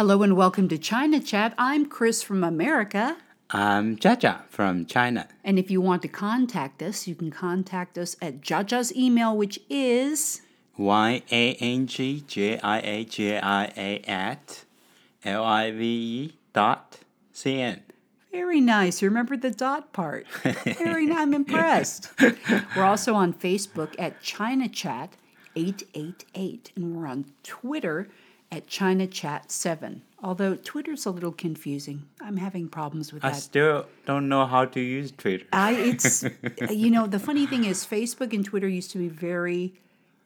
Hello and welcome to China Chat. I'm Chris from America. I'm Jaja from China. And if you want to contact us, you can contact us at Jaja's email, which is Y A N G J I A J I A at L I V E dot C N. very nice. You remember the dot part. Very nice. I'm impressed. We're also on Facebook at China Chat 888, and we're on Twitter at China Chat 7. Although Twitter's a little confusing. I'm having problems with I that. I still don't know how to use Twitter. I it's you know the funny thing is Facebook and Twitter used to be very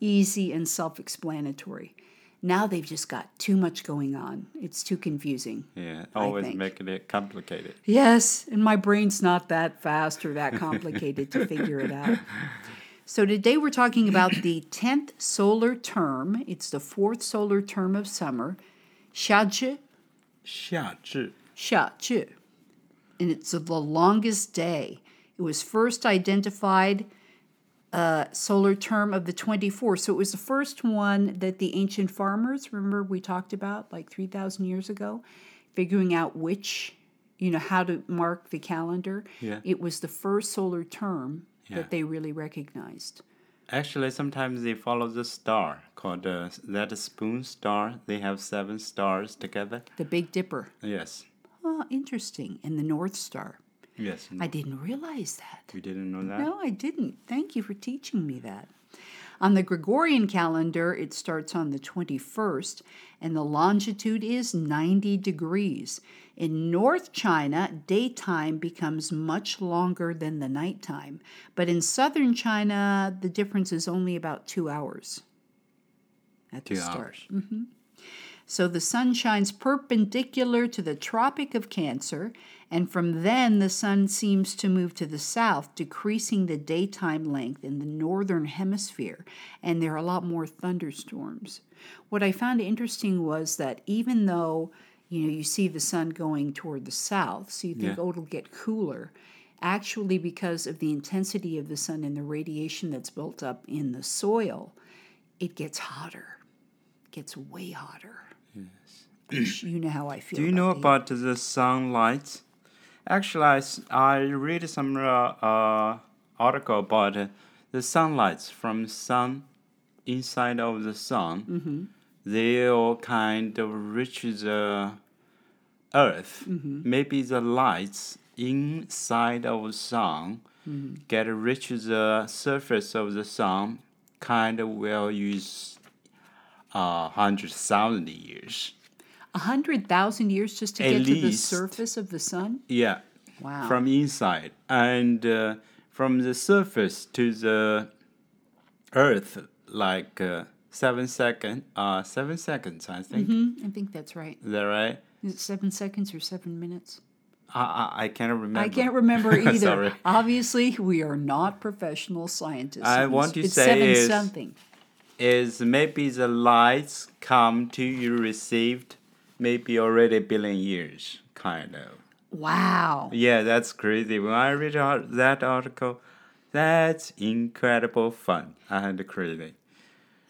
easy and self-explanatory. Now they've just got too much going on. It's too confusing. Yeah, always making it complicated. Yes, and my brain's not that fast or that complicated to figure it out. So today we're talking about the 10th solar term. It's the fourth solar term of summer. 夏至,夏至夏至. And it's the longest day. It was first identified uh, solar term of the 24th. So it was the first one that the ancient farmers, remember we talked about like 3,000 years ago, figuring out which, you know, how to mark the calendar. Yeah. It was the first solar term yeah. that they really recognized. Actually, sometimes they follow the star called uh, that spoon star. They have seven stars together. The Big Dipper. Yes, Oh, interesting. And the North Star. yes. I didn't realize that. you didn't know that? No, I didn't. Thank you for teaching me that. On the Gregorian calendar, it starts on the 21st, and the longitude is 90 degrees. In North China, daytime becomes much longer than the nighttime, but in southern China, the difference is only about two hours at the Two start. hours. Mm-hmm. So the sun shines perpendicular to the Tropic of Cancer, and from then the sun seems to move to the south, decreasing the daytime length in the northern hemisphere, and there are a lot more thunderstorms. What I found interesting was that even though you know you see the sun going toward the south, so you think Yeah. oh it'll get cooler, actually because of the intensity of the sun and the radiation that's built up in the soil, it gets hotter. It gets way hotter. Yes. you know how I feel. Do you know the- about the sunlight? Actually, I, I read some uh, uh, article about uh, the sunlight from sun inside of the sun. Mm-hmm. They all kind of reach the earth. Mm-hmm. Maybe the lights inside of the sun Mm-hmm. get reach the surface of the sun. Kind of will use uh, hundred thousand years. a hundred thousand years just to At get to the surface of the sun? Yeah. Wow. from inside and uh, from the surface to the earth like uh, seven second uh seven seconds i think hmm I think that's right. is that right Is it seven seconds or seven minutes? I, I i can't remember I can't remember either. Obviously, we are not professional scientists. I want to it's say seven is- something. is maybe the lights come to you received maybe already billion years kind of Wow. yeah that's crazy when i read that article that's incredible fun and crazy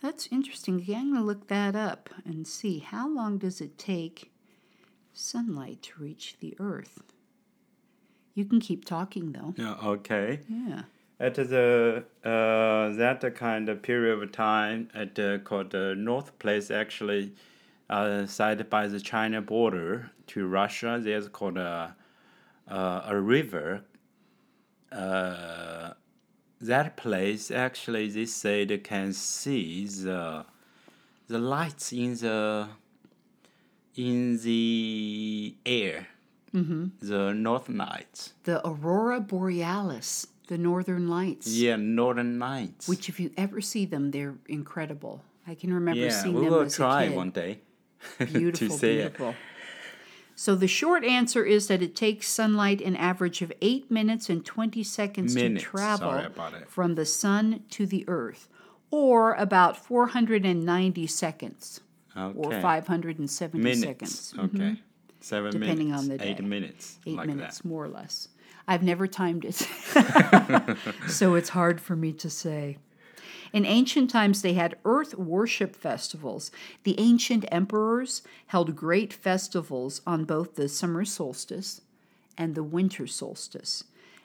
That's interesting. Okay, I'm going to look that up and see how long does it take sunlight to reach the earth. You can keep talking though. yeah okay Yeah. At the uh, that kind of period of time, at uh, called the North Place, actually, uh, side by the China border to Russia, there's called a uh, a river. Uh, that place actually, they say they can see the the lights in the in the air, mm-hmm. the Northern Lights. The aurora borealis, the northern lights. Yeah, Northern Lights. Which, if you ever see them, they're incredible. I can remember yeah, seeing we them will as try a kid. one day Beautiful, see it. beautiful. So the short answer is that it takes sunlight an average of eight minutes and twenty seconds Minutes, to travel sorry about it. from the sun to the earth, or about four hundred and ninety seconds, Okay. five hundred and seventy minutes. seconds. Okay. Mm-hmm. Seven Depending minutes. on the Eight day. minutes. Eight like minutes, more or less. I've never timed it, so it's hard for me to say. In ancient times, they had earth worship festivals. The ancient emperors held great festivals on both the summer solstice and the winter solstice.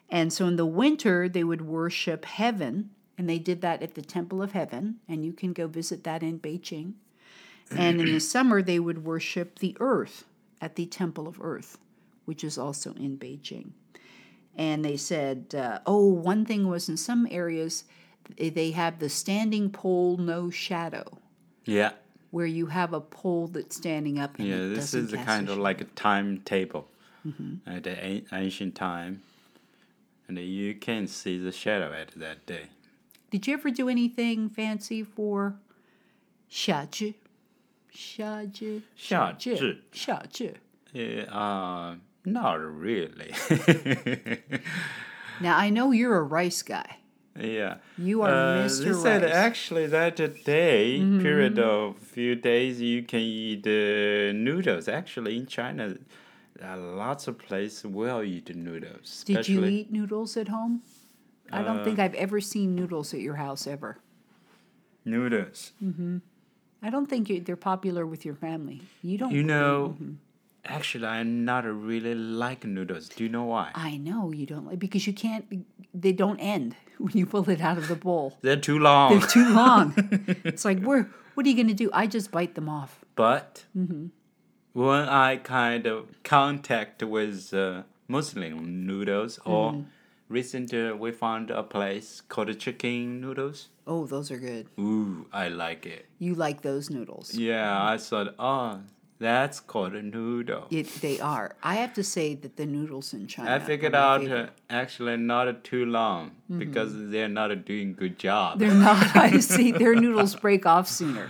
And so in the winter, they would worship heaven, and they did that at the Temple of Heaven, and you can go visit that in Beijing. And in the summer, they would worship the earth at the Temple of Earth, which is also in Beijing. And they said, uh, oh, one thing was in some areas, they have the standing pole, no shadow, Yeah. where you have a pole that's standing up. And Yeah, this is a kind of like a timetable at the an- ancient time. And you can see the shadow at that day. Did you ever do anything fancy for 夏至？夏至？夏至。夏至。 Yeah, uh, not really. Now I know you're a rice guy. yeah. You are Uh, Mr. They said Rice. actually that day, period of few days, you can eat uh, noodles. Actually, in China, uh, lots of places will eat noodles. Did you especially- eat noodles at home? I don't think I've ever seen noodles at your house ever. noodles? I don't think you, they're popular with your family. You don't. You know, actually, I'm not really like noodles. Do you know why? I know you don't like because you can't. They don't end when you pull it out of the bowl. They're too long. They're too long. it's like where? What are you going to do? I just bite them off. But Mm-hmm. when I kind of contact with uh, Muslim noodles, or Mm-hmm. Recently we found a place called chicken noodles. Oh, those are good. Ooh, I like it. You like those noodles? Yeah, I thought, oh, that's called a noodle. It, they are. I have to say that the noodles in China. I figured out uh, actually not too long because they're not doing good job. They're not. I see. Their noodles break off sooner.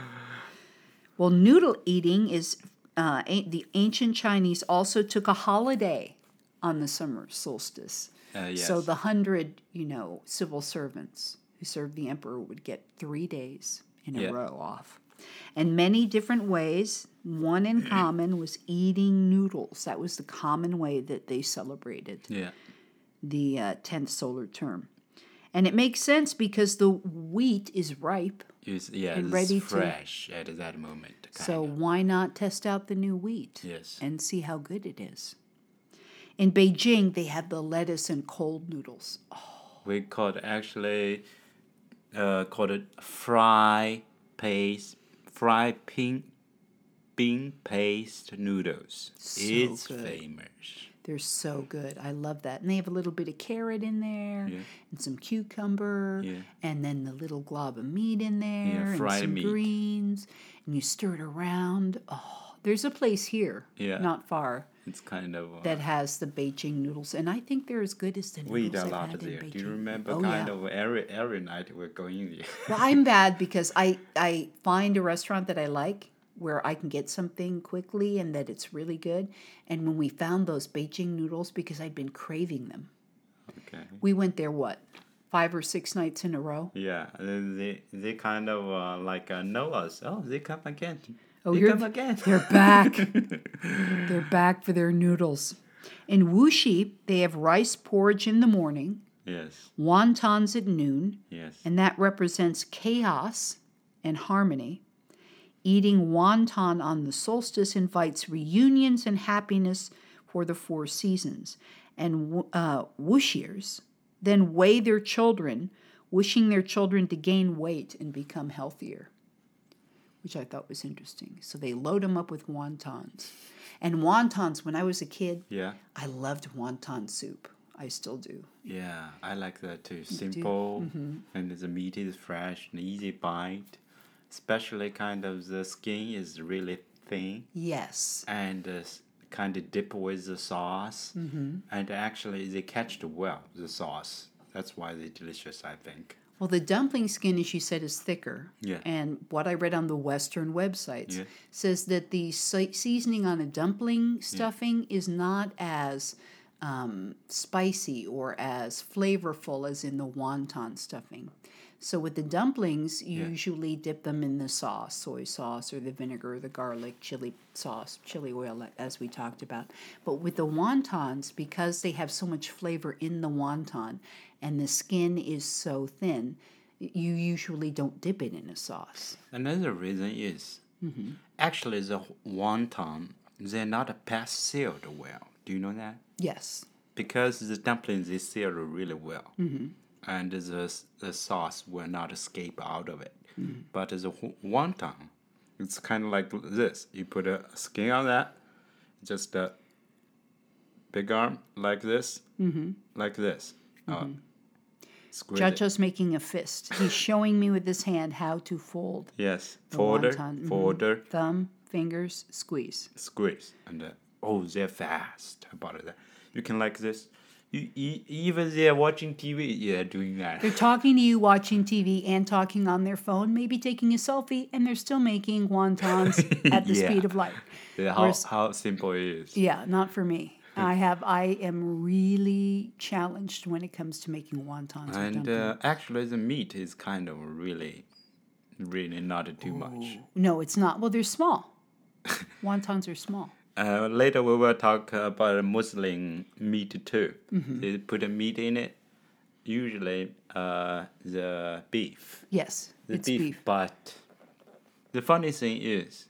Well, noodle eating is uh, a- the ancient Chinese also took a holiday on the summer solstice. Uh, yes. So the hundred, you know, civil servants who served the emperor would get three days in a row off. And many different ways. One in common was eating noodles. That was the common way that they celebrated yeah. the uh, 10th solar term. And it makes sense because the wheat is ripe. It's, yeah, And it's ready to- fresh at that moment. So of. why not test out the new wheat Yes. and see how good it is? In Beijing, they have the lettuce and cold noodles. we called actually uh, called it fry paste, fry pin, bean paste noodles. So it's good. famous. They're so good. I love that. And they have a little bit of carrot in there Yeah. and some cucumber Yeah. and then the little glob of meat in there and fried some meat. greens and you stir it around. Oh, there's a place here, Yeah. not far, It's kind of uh, that has the Beijing noodles, and I think they're as good as the noodles we eat a lot there. Do you remember Oh, kind yeah. of every every night we're going there? Well, I'm bad because I I find a restaurant that I like where I can get something quickly and that it's really good. And when we found those Beijing noodles, because I'd been craving them, okay. we went there what five or six nights in a row. Yeah, they they, they kind of uh, like uh, know us. Oh, they come again. Oh, you're- come again. They're back. They're back for their noodles. In Wuxi, they have rice porridge in the morning, yes, wontons at noon, yes. and that represents chaos and harmony. Eating wonton on the solstice invites reunions and happiness for the four seasons. And uh, Wushiers then weigh their children, wishing their children to gain weight and become healthier, which I thought was interesting. So they load them up with wontons. And wontons, when I was a kid, Yeah, I loved wonton soup. I still do. yeah. I like that too. Simple, Mm-hmm. and the meat is fresh and easy bite. Especially kind of the skin is really thin. Yes. and uh, kind of dip with the sauce. Mm-hmm. And actually, they catch well, the sauce. That's why they're delicious, I think. Well, the dumpling skin, as you said, is thicker. Yeah. And what I read on the Western websites Yeah. says that the seasoning on a dumpling stuffing is not as um, spicy or as flavorful as in the wonton stuffing. So with the dumplings, you Yeah. usually dip them in the sauce, soy sauce or the vinegar, the garlic, chili sauce, chili oil, as we talked about. But with the wontons, because they have so much flavor in the wonton and the skin is so thin, you usually don't dip it in a sauce. Another reason is mm-hmm. actually the wonton they're not past sealed well. Do you know that? Yes. Because the dumplings they sealed really well, mm-hmm. And the the sauce will not escape out of it. But the wonton, it's kind of like this. You put a skin on that, just a big arm like this, like this. Uh, squeeze it. Making a fist. He's showing me with his hand how to fold Yes, the folder, wonton. Mhm. folder, Thumb, fingers, squeeze. squeeze, and uh, oh, they're fast about that. You can like this. You, e- even they're watching TV, yeah, doing that. They're talking to you, watching TV, and talking on their phone, maybe taking a selfie, and they're still making wontons at the Yeah. speed of light. Yeah, how, Whereas- how simple it is. Yeah, not for me. I have. I am really challenged when it comes to making wontons. And uh, actually, the meat is kind of really, really not too much. no, it's not. Well, they're small. wontons are small. Uh, later, we will talk about Muslim meat too. Mm-hmm. They put a meat in it, usually uh, the beef. Yes, the it's beef, beef. But the funny thing is,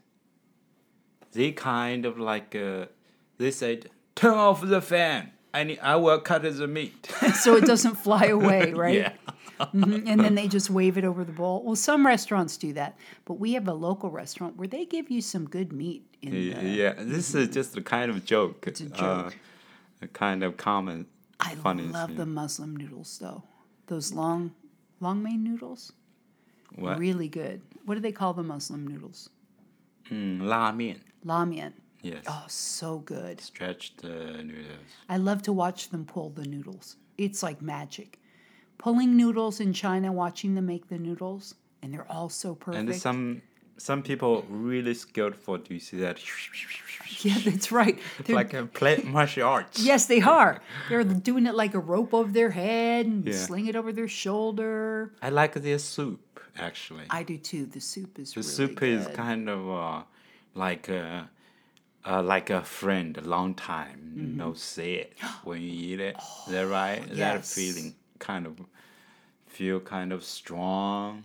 they kind of like uh, they said, "Turn off the fan. I need, I will cut the meat." so it doesn't fly away, right? yeah. Mhm, And then they just wave it over the bowl. Well, some restaurants do that, but we have a local restaurant where they give you some good meat. The, yeah, this is just a kind of joke. It's a Uh, a kind of common. I funny love thing. the Muslim noodles though. Those long, long main noodles, What? really good. What do they call the Muslim noodles? Mm, la mian. La mian. Yes. Oh, so good. Stretched uh, noodles. I love to watch them pull the noodles. It's like magic. Pulling noodles in China, watching them make the noodles, and they're all so perfect. And some some people really skillful. Do you see that? yeah, that's right. They're, like a play martial arts. yes, they are. They're doing it like a rope over their head and Yeah. sling it over their shoulder. I like their soup actually. I do too. The soup is the really soup is kind of uh, like a, uh, like a friend, a long time Mm-hmm. no see it when you eat it. that right? That Oh, yes. feeling kind of feel kind of strong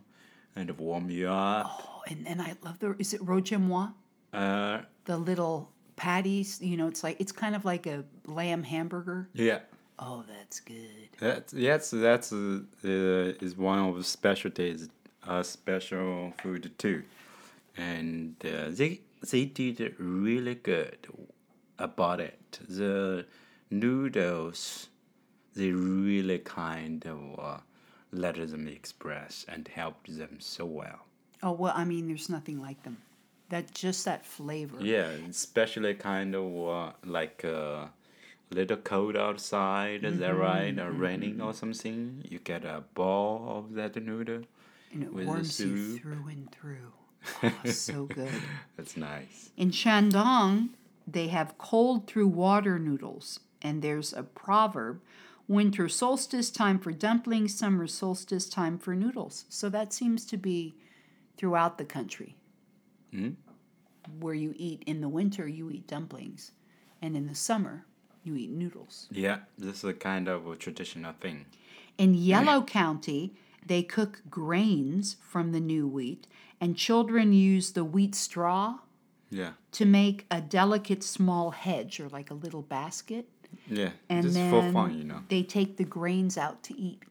and of warm you up. Oh, and, and I love the. Is it rogemois? Uh, The little patties. You know, it's like it's kind of like a lamb hamburger. yeah. Oh, that's good. That's that's that's uh, is one of the specialties, uh, special food too, and uh, they they did really good about it. The noodles, they really kind of uh, let them express and helped them so well. Oh well, I mean, there's nothing like them. That just that flavor. Yeah, especially kind of uh, like a little cold outside, is that right? Or raining or something. You get a ball of that noodle. and it with the warms you soup. through and through. Oh, so good. That's nice. In Shandong, they have cold through water noodles, and there's a proverb winter solstice time for dumplings, summer solstice time for noodles. So that seems to be throughout the country. Mhm. Where you eat in the winter, you eat dumplings, and in the summer, you eat noodles. Yeah, this is a kind of a traditional thing. In Yellow County, they cook grains from the new wheat, and children use the wheat straw Yeah, to make a delicate small hedge or like a little basket. Yeah. And just then for fun, you know. they take the grains out to eat.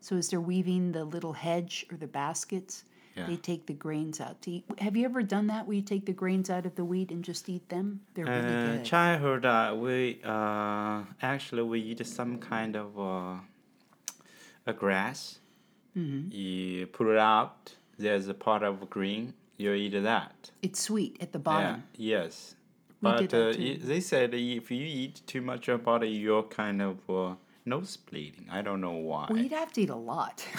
So as they're weaving the little hedge or the baskets, Yeah. they take the grains out to eat. Have you ever done that where you take the grains out of the wheat and just eat them? They're really Uh, good. childhood, uh, we uh, actually we eat some kind of uh, a grass. Mm-hmm. You put it out. There's a part of green. You eat that. It's sweet at the bottom. Yeah. bottom. Yes. But uh, they said if you eat too much about it, you're kind of uh, nose bleeding. I don't know why. Well, you'd have to eat a lot.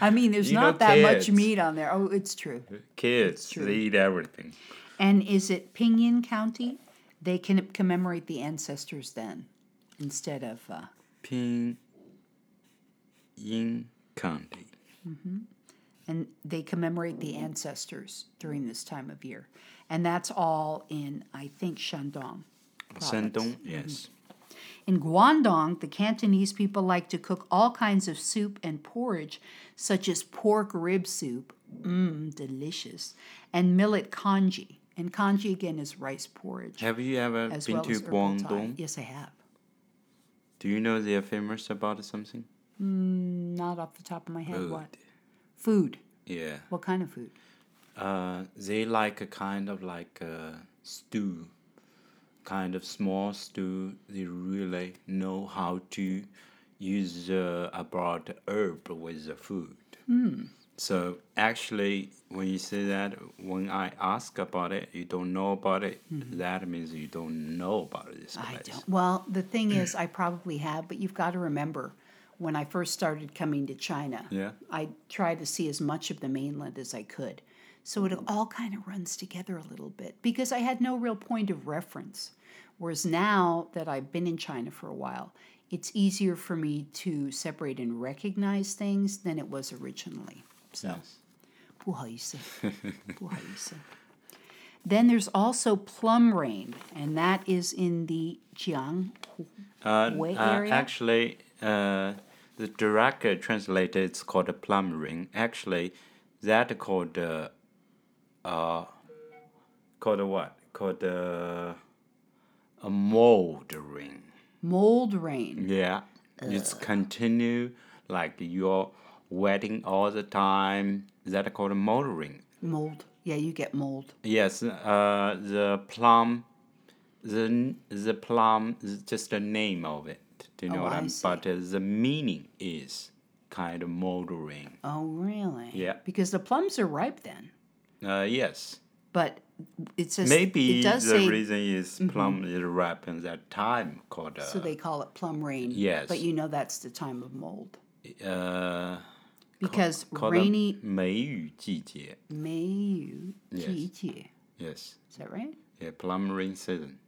I mean, there's You know, not that much meat on there. Oh, it's true. Kids, true. they eat everything. And is it Pinyin County? They can commemorate the ancestors then instead of. Uh, Yin County. and they commemorate the ancestors during this time of year. And that's all in, I think, Shandong. province. Shandong, yes. In Guangdong, the Cantonese people like to cook all kinds of soup and porridge, such as pork rib soup, mmm, delicious, and millet congee. And congee again is rice porridge, Have you ever as been well to. Guangdong? Yes, I have. Do you know they're famous about something? Mm, not off the top of my head. Food. What? Food. Yeah. What kind of food? Uh, they like a kind of like a stew, kind of small stew. They really know how to use uh, about herb with the food. So actually, when you say that, when I ask about it, you don't know about it. That means you don't know about this place. I don't. Well, the thing is, I probably have, but you've got to remember when I first started coming to China, Yeah. I tried to see as much of the mainland as I could. So it all kind of runs together a little bit because I had no real point of reference. Whereas now that I've been in China for a while, it's easier for me to separate and recognize things than it was originally. So, yes. 不好意思,不好意思. Then there's also plum rain, and that is in the Jianghuai uh, uh, area. Uh, actually, uh, the direct translated it's called plum rain. Actually, that called uh, uh, uh, called what? Called uh, a mold ring. Mold rain. Yeah, it's continue like you're wetting all the time. Is That called a mold ring. Mold. Yeah, you get mold. Yes, uh, the plum, the the plum is just the name of it. Do you know Oh, what I I'm? see. But uh, the meaning is kind of moldering. Oh, really? Yeah. Because the plums are ripe then. Uh, yes, But it says maybe it does the say Mm-hmm. reason is plum is ripe in that time called uh, so they call it plum rain. Yes. But you know that's the time of mold uh because called rainy 梅雨季节. May Yes. 季节. Yes, Is that right? yeah, plum rain season.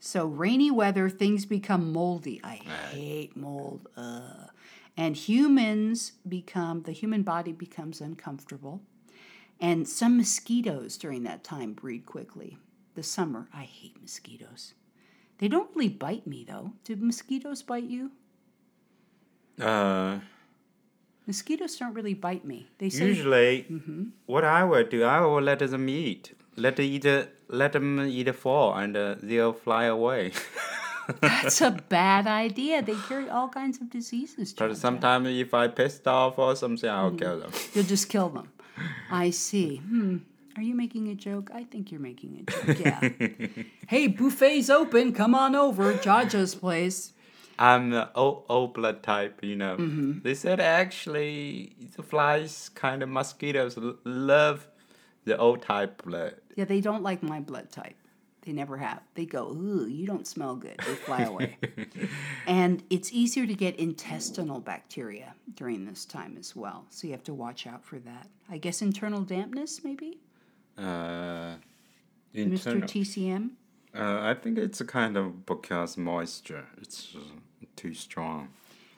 So rainy weather, things become moldy. I hate mold. Ugh. And humans become the human body becomes uncomfortable. And some mosquitoes during that time breed quickly. The summer, I hate mosquitoes. They don't really bite me though. Do mosquitoes bite you? Uh, Mosquitoes don't really bite me. They say Usually, Mm-hmm. what I would do, I will let them eat. Let them eat, let them eat fall, and uh, they'll fly away. that's a bad idea. They carry all kinds of diseases. but sometimes, if I pissed off or something, I'll Mm-hmm. kill them. You'll just kill them. I see. Hmm. Are you making a joke? I think you're making a joke. Yeah. hey, buffet's open. Come on over. Jaja's place. I'm the O, o blood type, you know. Mm-hmm. They said actually the flies, kind of mosquitoes, love the O type blood. Yeah, they don't like my blood type. They never have. They go, ooh, you don't smell good. They fly away. and it's easier to get intestinal bacteria during this time as well. So you have to watch out for that. I guess internal dampness, maybe? Uh, Mr. internal, TCM? uh, I think it's a kind of because moisture. It's uh, too strong.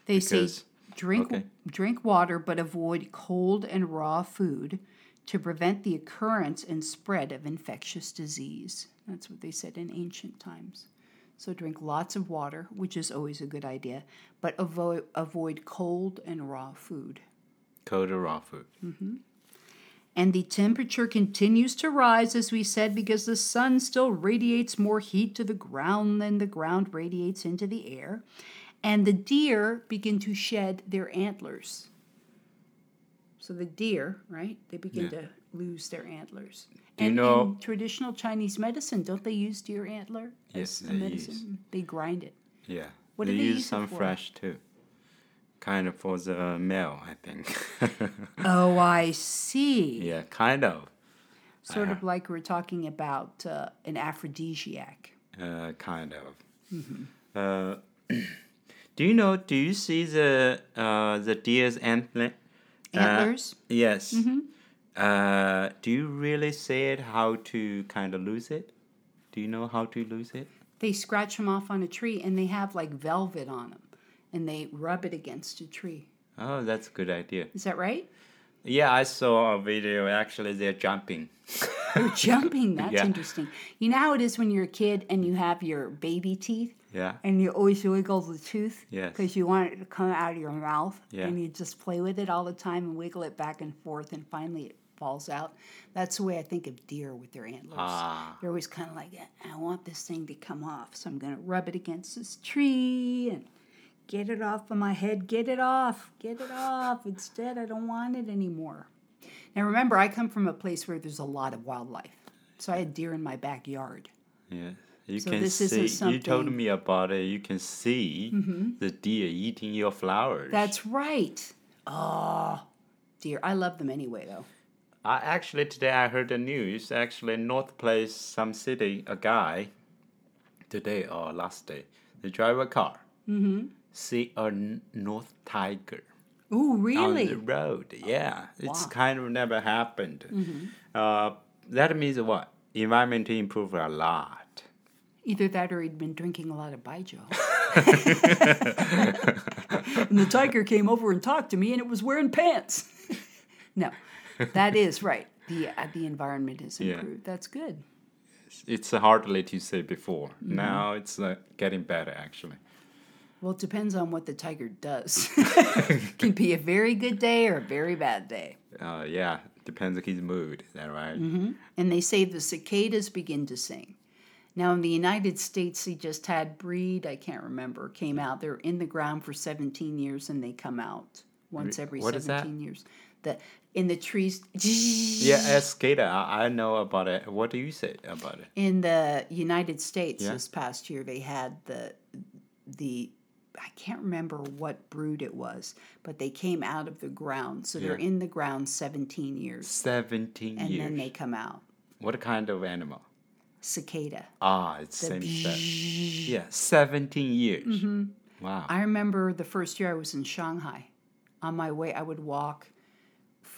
They Because- say drink okay. drink water but avoid cold and raw food to prevent the occurrence and spread of infectious disease. That's what they said in ancient times. So drink lots of water, which is always a good idea, but avoid avoid cold and raw food. Cold or raw food. Mm-hmm. And the temperature continues to rise, as we said, because the sun still radiates more heat to the ground than the ground radiates into the air. And the deer begin to shed their antlers. So the deer, right, they begin Yeah. to lose their antlers. Do you know- in traditional Chinese medicine, don't they use deer antler Yes, as a they medicine? use. They grind it. Yeah. What they do they use use some for? fresh too. Kind of for the male, I think. Oh, I see. yeah, kind of. Sort of like we're talking about uh, an aphrodisiac. Uh, kind of. Mm-hmm. Uh, do you know? Do you see the uh, the deer's antler? Uh, Antlers? yes. Mm-hmm. Uh, do you really see it? How to kind of lose it? Do you know how to lose it? they scratch them off on a tree and they have like velvet on them and they rub it against a tree. Oh, that's a good idea. Is that right? Yeah, I saw a video. Actually, they're jumping. They're jumping. That's Yeah. interesting. You know how it is when you're a kid and you have your baby teeth Yeah. and you always wiggle the tooth Yes. because you want it to come out of your mouth Yeah. and you just play with it all the time and wiggle it back and forth and finally it falls out. That's the way I think of deer with their antlers. Ah. They're always kind of like, I want this thing to come off, so I'm going to rub it against this tree and get it off of my head. Get it off. Get it off. Instead, I don't want it anymore. Now, remember, I come from a place where there's a lot of wildlife. So I had deer in my backyard. Yeah. You So can this see. You told me about it. You can see the deer eating your flowers. That's right. Oh, dear. I love them anyway, though. I actually today I heard the news. Actually, North Place, some city, a guy, today or last day, they drive a car, mm-hmm. see a North Tiger Ooh, on really? On the road. Yeah, it's wow. Mm-hmm. kind of never happened. Uh, that means what? Environment improved a lot. Either that or he'd been drinking a lot of Baijiu. and the tiger came over and talked to me, and it was wearing pants. no, that is right. The uh, the environment is Yeah. improved. That's good. It's hardly to say before. Mm-hmm. Now it's uh, getting better actually. Well, it depends on what the tiger does. it Can be a very good day or a very bad day. Uh, yeah, depends on his mood. Is that right? Mm-hmm. And they say the cicadas begin to sing. Now, in the United States, they just had breed, I can't remember, came out. They're in the ground for 17 years and they come out once every what is that? 17 years. The, in the trees. Yeah, as skater, I, I know about it. What do you say about it? In the United States Yeah. this past year, they had the the I can't remember what brood it was, but they came out of the ground. So they're in the ground 17 years, Seventeen and years. And then they come out. What kind of animal? Cicada. Ah, it's the same. Yeah, seventeen years. Mm-hmm. Wow. I remember the first year I was in Shanghai. On my way, I would walk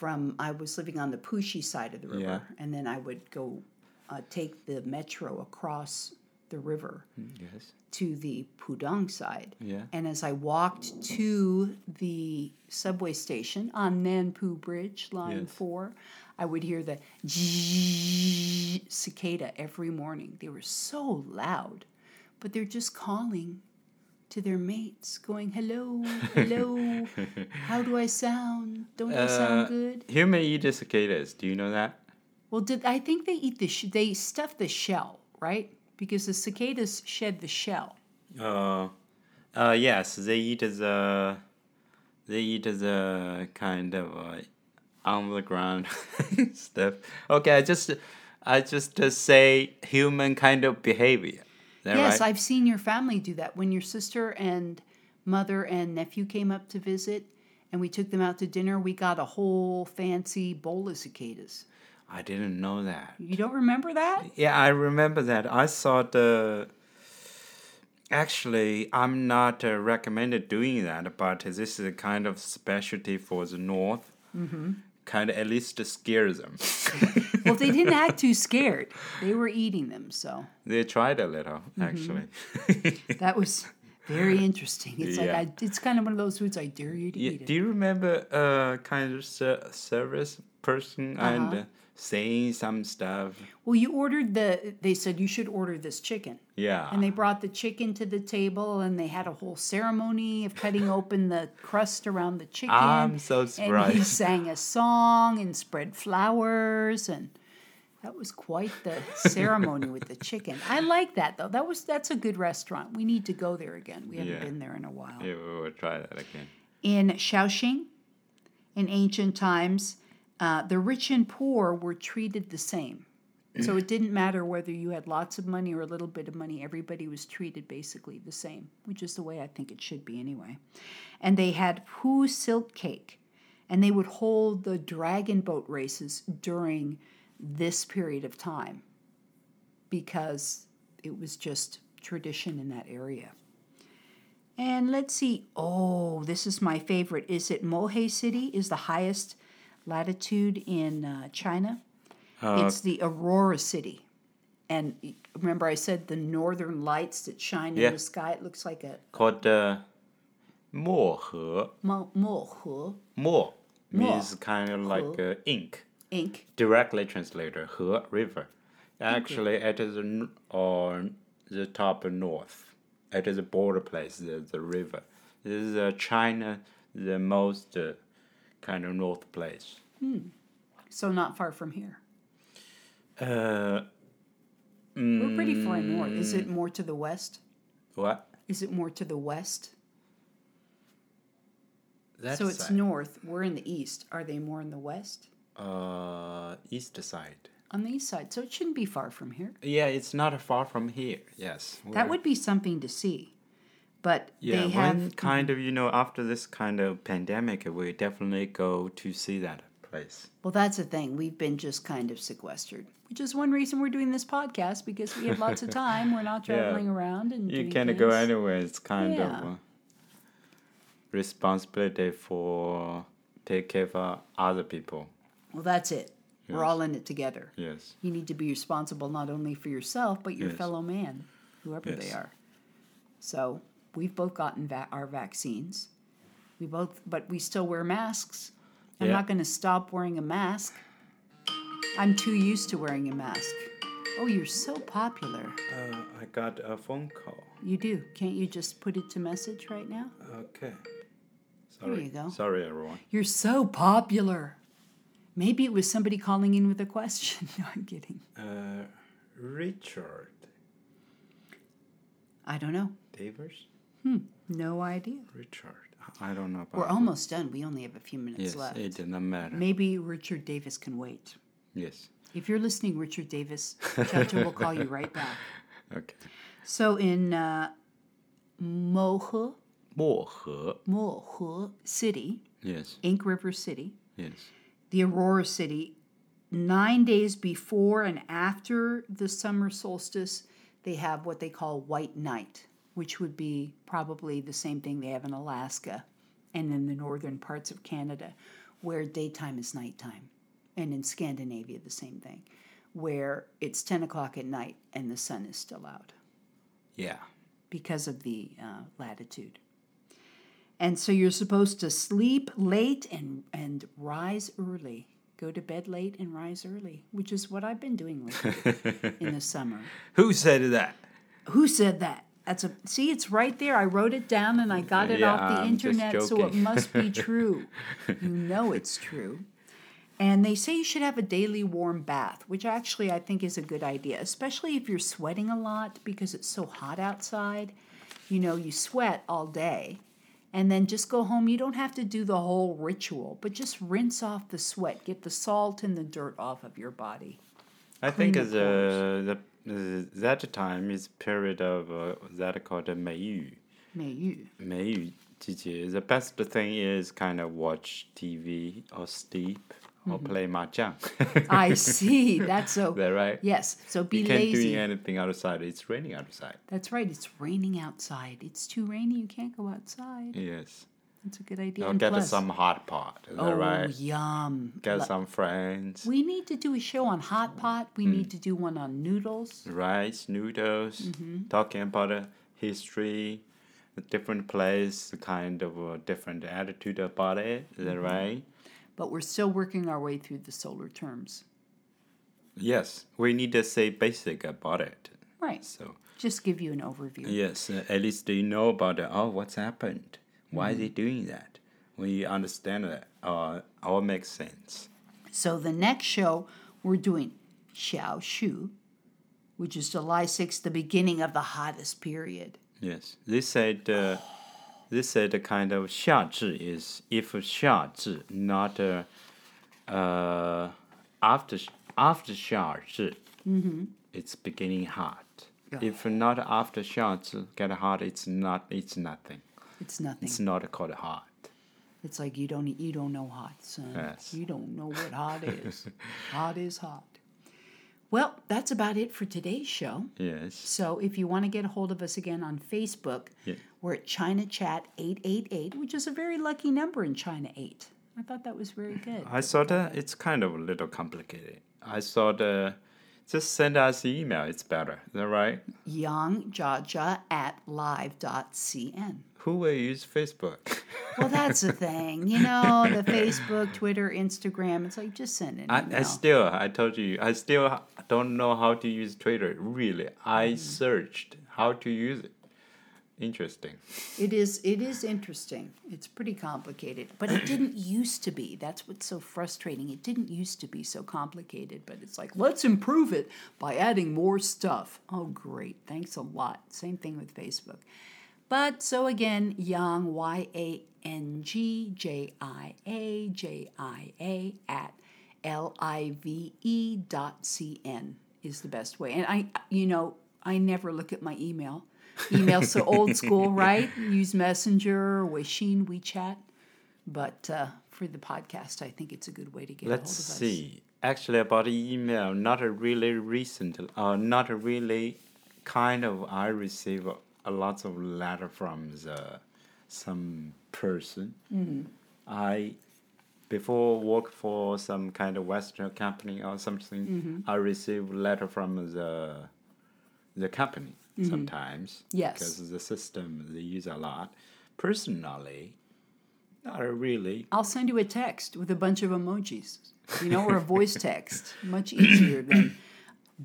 from, I was living on the Puxi side of the river, Yeah. and then I would go uh, take the metro across the river yes. to the Pudong side. Yeah. And as I walked to the subway station on Nanpu Bridge, line Yes. four, I would hear the cicada every morning. They were so loud, but they're just calling to their mates, going, hello, hello, how do I sound? Don't I sound Uh, good? Human eat the cicadas. Do you know that? Well, did I think they eat the, sh- they stuff the shell, right? Because the cicadas shed the shell. Uh, uh, yes, they eat the, they eat the kind of uh, on the ground stuff. Okay, I just, I just uh, say human kind of behavior. Yes, right? I've seen your family do that. When your sister and mother and nephew came up to visit and we took them out to dinner, we got a whole fancy bowl of cicadas. I didn't know that. You don't remember that? Yeah, I remember that. I saw the. Actually, I'm not uh, recommended doing that, but this is a kind of specialty for the North. Mm-hmm. Kind of at least scares them. Well, they didn't act too scared. They were eating them, so they tried a little, actually. that was very interesting. It's Yeah. like I, it's kind of one of those foods I dare you to Yeah, eat it. do you remember uh, kind of ser- service person and saying some stuff? Well, you ordered the. They said you should order this chicken. Yeah. And they brought the chicken to the table, and they had a whole ceremony of cutting open the crust around the chicken. I'm so surprised. And he sang a song and spread flowers, and that was quite the ceremony with the chicken. I like that though. That was that's a good restaurant. We need to go there again. We haven't Yeah. been there in a while. Yeah, we will try that again. In Shaoxing, in ancient times, uh, the rich and poor were treated the same. So it didn't matter whether you had lots of money or a little bit of money, everybody was treated basically the same, which is the way I think it should be anyway. And they had Pu silk cake, and they would hold the dragon boat races during this period of time because it was just tradition in that area. And let's see. Oh, this is my favorite. Is it Mohe City? Is the highest latitude in uh, China? Uh, it's the Aurora City. And remember, I said the northern lights that shine Yeah. in the sky. It looks like a called uh, 漠河. mo- mohe Mo means kind of like uh, ink. Ink. directly translated He River. Actually, it is on the top of north. It is a border place, the, the river. This is uh, China, the most uh, kind of north place. Hmm. So not far from here. Uh, We're pretty far north. Is it more to the west? what? Is it more to the west? That so it's north. We're in the east. Are they more in the west? uh, east side. On the east side. So it shouldn't be far from here. Yeah, it's not far from here. Yes. That would be something to see. But Yeah, they when have kind of you know after this kind of pandemic, we definitely go to see that place. Well, that's the thing. We've been just kind of sequestered, which is one reason we're doing this podcast because we have lots of time. We're not Yeah. traveling around and You can't go anywhere. It's kind Yeah. of responsibility for take care of other people. Well, that's it. We're all in it together. Yes. You need to be responsible not only for yourself but your Yes. fellow man, whoever they are. So we've both gotten va- our vaccines. We both, but we still wear masks. I'm Yeah. not going to stop wearing a mask. I'm too used to wearing a mask. Oh, you're so popular. Uh, I got a phone call. You do. Can't you just put it to message right now? Okay. Sorry. you go. Sorry, everyone. You're so popular. Maybe it was somebody calling in with a question. no, I'm kidding. Uh, Richard I don't know. Davis. No idea. Richard. I don't know about. We're almost done. We only have a few minutes Yes, left. it doesn't matter. Maybe Richard Davis can wait. Yes. If you're listening, Richard Davis, Jaja will call you right back. Okay. So in uh, Mohe, 漠河. Mohe City, Yes. Ink River City, Yes. the Aurora City, nine days before and after the summer solstice, they have what they call White Night, which would be probably the same thing they have in Alaska and in the northern parts of Canada, where daytime is nighttime. And in Scandinavia, the same thing, where it's 10 o'clock at night and the sun is still out Yeah. because of the uh, latitude. And so you're supposed to sleep late and, and rise early. Go to bed late and rise early, which is what I've been doing lately in the summer. Who said that? Who said that? That's a see. It's right there. I wrote it down and I got it Yeah, off the I'm internet, so it must be true. you know it's true. And they say you should have a daily warm bath, which actually I think is a good idea, especially if you're sweating a lot because it's so hot outside. You know, you sweat all day, and then just go home. You don't have to do the whole ritual, but just rinse off the sweat, get the salt and the dirt off of your body. I think the, the, the that time is period of uh, that called the The best thing is kind of watch TV or sleep or mm-hmm. play mahjong. I see. That's so. that right? Yes. So be you can't lazy. anything outside. It's raining outside. That's right. It's raining outside. It's too rainy. You can't go outside. Yes. That's a good idea. And get plus- some hot pot. Is oh, that right? yum. Get Lo- some friends. We need to do a show on hot pot. We Mm. need to do one on noodles. rice, noodles, Mm-hmm. talking about the history, the different place, the kind of uh, different attitude about it. Is that Mm-hmm. right? But we're still working our way through the solar terms. Yes, we need to say basic about it. Right. So Just give you an overview. yes, uh, at least you know about it. Oh, what's happened? Why mm-hmm. is he mm-hmm. doing that? When you understand that, uh, all makes sense. So the next show we're doing Xiao Shu, which is July 6th, the beginning of the hottest period. Yes, they said. Uh, they said a kind of xiazhi is if xiazhi not uh, uh, after after mm-hmm. it's beginning hot. If not after shots get hot, it's not it's nothing. It's nothing. It's not called hot. It's like you don't you don't know hot, son. Yes. You don't know what hot is. hot is hot. Well, that's about it for today's show. Yes. So if you want to get a hold of us again on Facebook, Yeah. we're at China Chat 888, which is a very lucky number in China 8. I thought that was very good. I thought uh, it's kind of a little complicated. I thought uh, Just send us the email. It's better. Is that right? Yangjiajia at live.cn. Who will use Facebook? Well, that's the thing. You know, the Facebook, Twitter, Instagram, it's like just send an I. I still, I told you, I still don't know how to use Twitter. Really, I mm-hmm. searched how to use it. Interesting. It is it is interesting. It's pretty complicated, but it didn't used to be. That's what's so frustrating. It didn't used to be so complicated, but it's like let's improve it by adding more stuff. Oh great. Thanks a lot. Same thing with Facebook. But so again, Yang Y A N G J I A J I A at L I V E dot C N is the best way. And I you know, I never look at my email. Email's so old school, right? Use Messenger, Weixin, WeChat. But uh, for the podcast, I think it's a good way to get Let's a hold of us. see. Actually, about email, not a really recent, uh, not a really kind of. I receive a, lot of letter from the some person. Mm-hmm. I before work for some kind of Western company or something. Mm-hmm. I receive letter from the the company sometimes. Mm-hmm. Yes. Because the system they use a lot. Personally, not really. I'll send you a text with a bunch of emojis, you know, or a voice text. Much easier than,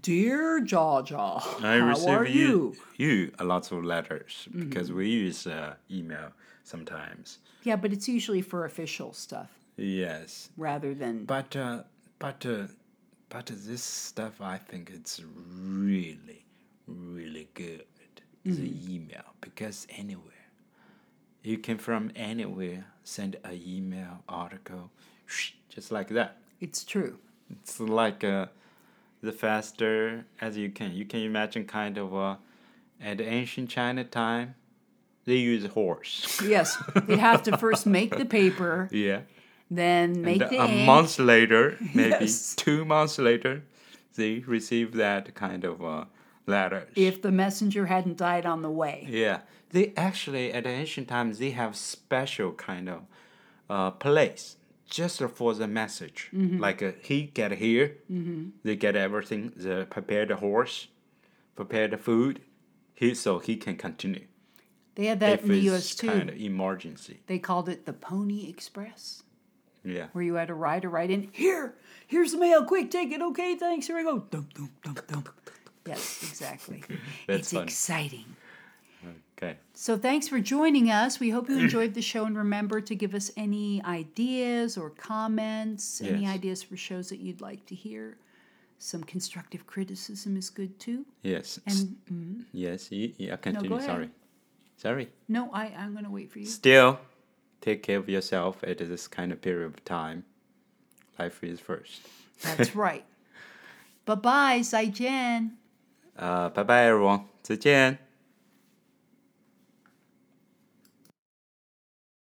Dear Jaja, I how receive are you? you a lot of letters Mm-hmm. because we use uh, email sometimes. Yeah, but it's usually for official stuff Yes, rather than. but uh, but uh, but this stuff I think it's really really good. The Mm-hmm. email because anywhere you can from anywhere send an email article just like that. It's true. It's like uh, the faster as you can. You can imagine kind of uh, at ancient China time, they use horse. Yes, they have to first make the paper, yeah. then make And the a ink. month later, maybe Yes. two months later, they receive that kind of uh, letters. if the messenger hadn't died on the way. yeah, they actually at ancient times they have special kind of uh, place just for the message. Mm-hmm. Like uh, he get here, they get everything. The prepare the horse, prepare the food, he so he can continue. They had that if in the U.S. too. kind of emergency. They called it the Pony Express, Yeah. where you had a rider ride in. Here, here's the mail. Quick, take it. Okay, thanks. Here I go. Dum, dum, dum, dum. Yes, exactly. That's it's funny. exciting. Okay. So thanks for joining us. We hope you enjoyed the show and remember to give us any ideas or comments, yes. any ideas for shows that you'd like to hear. Some constructive criticism is good too. Yes. And mm, yes, you, yeah, continue. No, Sorry. Sorry. No, I I'm going to wait for you. Still, take care of yourself at this kind of period of time. Life is first. That's right. bye bye, Zaijian. Uh, bye bye everyone. 再见。